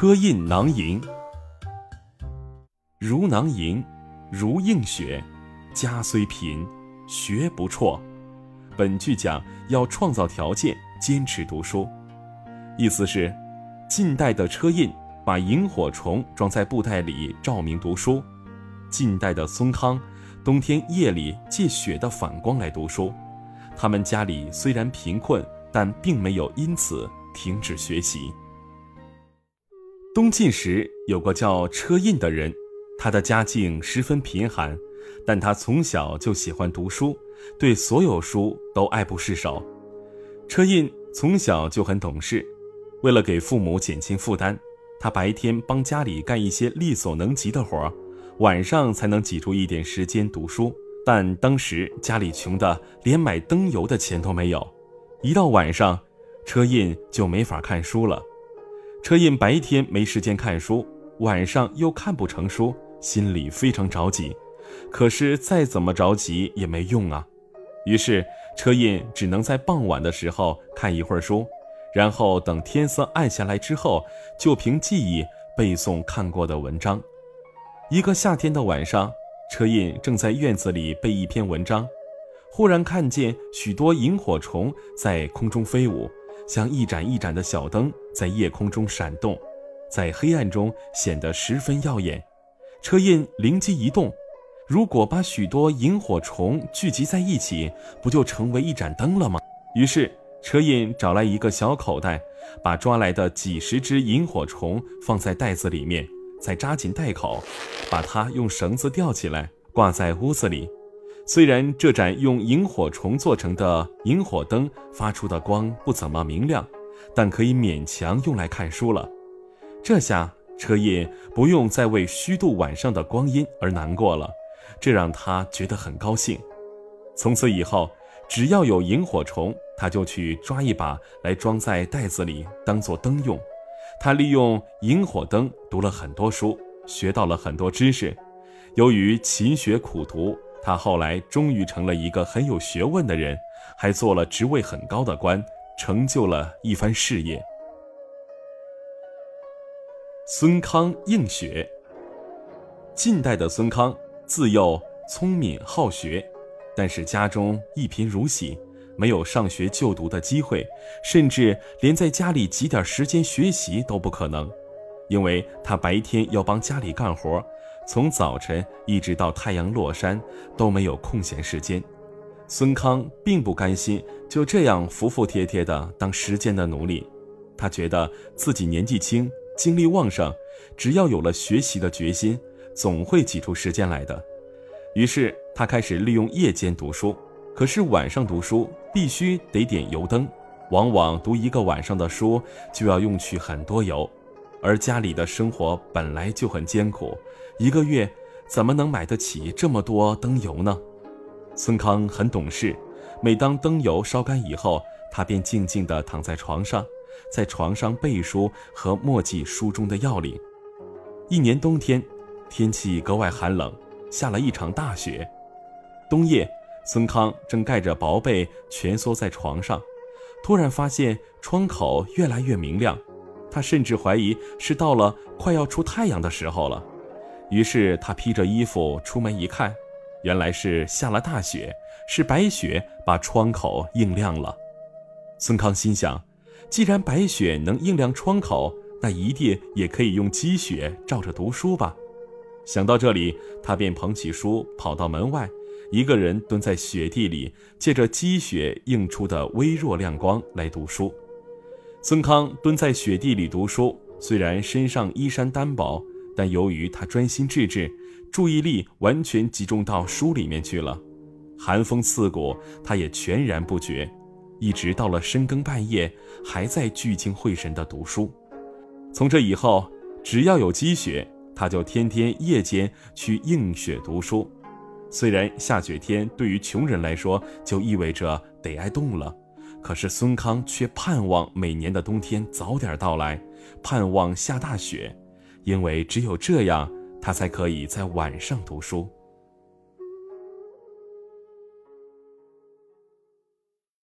车印囊萤，如囊萤，如映雪。家虽贫，学不辍。本句讲要创造条件，坚持读书。意思是，晋代的车胤把萤火虫装在布袋里，照明读书；晋代的孙康，冬天夜里借雪的反光来读书。他们家里虽然贫困，但并没有因此停止学习。东晋时有个叫车胤的人，他的家境十分贫寒，但他从小就喜欢读书，对所有书都爱不释手。车胤从小就很懂事。为了给父母减轻负担，他白天帮家里干一些力所能及的活儿，晚上才能挤出一点时间读书。但当时家里穷的连买灯油的钱都没有，一到晚上，车胤就没法看书了。车胤白天没时间看书，晚上又看不成书，心里非常着急。可是再怎么着急也没用啊，于是车胤只能在傍晚的时候看一会儿书。然后等天色暗下来之后，就凭记忆背诵看过的文章。一个夏天的晚上，车胤正在院子里背一篇文章，忽然看见许多萤火虫在空中飞舞，像一盏一盏的小灯在夜空中闪动，在黑暗中显得十分耀眼。车胤灵机一动，如果把许多萤火虫聚集在一起，不就成为一盏灯了吗？于是。车胤找来一个小口袋，把抓来的几十只萤火虫放在袋子里面，再扎紧袋口，把它用绳子吊起来，挂在屋子里。虽然这盏用萤火虫做成的萤火灯发出的光不怎么明亮，但可以勉强用来看书了。这下车胤不用再为虚度晚上的光阴而难过了，这让他觉得很高兴。从此以后，只要有萤火虫，他就去抓一把来装在袋子里，当做灯用。他利用萤火灯读了很多书，学到了很多知识。由于勤学苦读，他后来终于成了一个很有学问的人，还做了职位很高的官，成就了一番事业。孙康应雪。晋代的孙康自幼聪明好学，但是家中一贫如洗。没有上学就读的机会，甚至连在家里挤点时间学习都不可能，因为他白天要帮家里干活，从早晨一直到太阳落山都没有空闲时间。孙康并不甘心就这样服服帖帖的当时间的奴隶，他觉得自己年纪轻，精力旺盛，只要有了学习的决心，总会挤出时间来的。于是他开始利用夜间读书。可是晚上读书必须得点油灯，往往读一个晚上的书就要用去很多油，而家里的生活本来就很艰苦，一个月怎么能买得起这么多灯油呢？孙康很懂事，每当灯油烧干以后，他便静静地躺在床上，在床上背书和默记书中的要领。一年冬天，天气格外寒冷，下了一场大雪，冬夜。孙康正盖着薄被蜷缩在床上，突然发现窗口越来越明亮，他甚至怀疑是到了快要出太阳的时候了。于是他披着衣服出门一看，原来是下了大雪，是白雪把窗口映亮了。孙康心想，既然白雪能映亮窗口，那一定也可以用积雪照着读书吧。想到这里，他便捧起书跑到门外。一个人蹲在雪地里，借着积雪映出的微弱亮光来读书。孙康蹲在雪地里读书，虽然身上衣衫单薄，但由于他专心致志，注意力完全集中到书里面去了。寒风刺骨，他也全然不觉，一直到了深更半夜，还在聚精会神地读书。从这以后，只要有积雪，他就天天夜间去映雪读书。虽然下雪天对于穷人来说就意味着得挨冻了，可是孙康却盼望每年的冬天早点到来，盼望下大雪，因为只有这样，他才可以在晚上读书。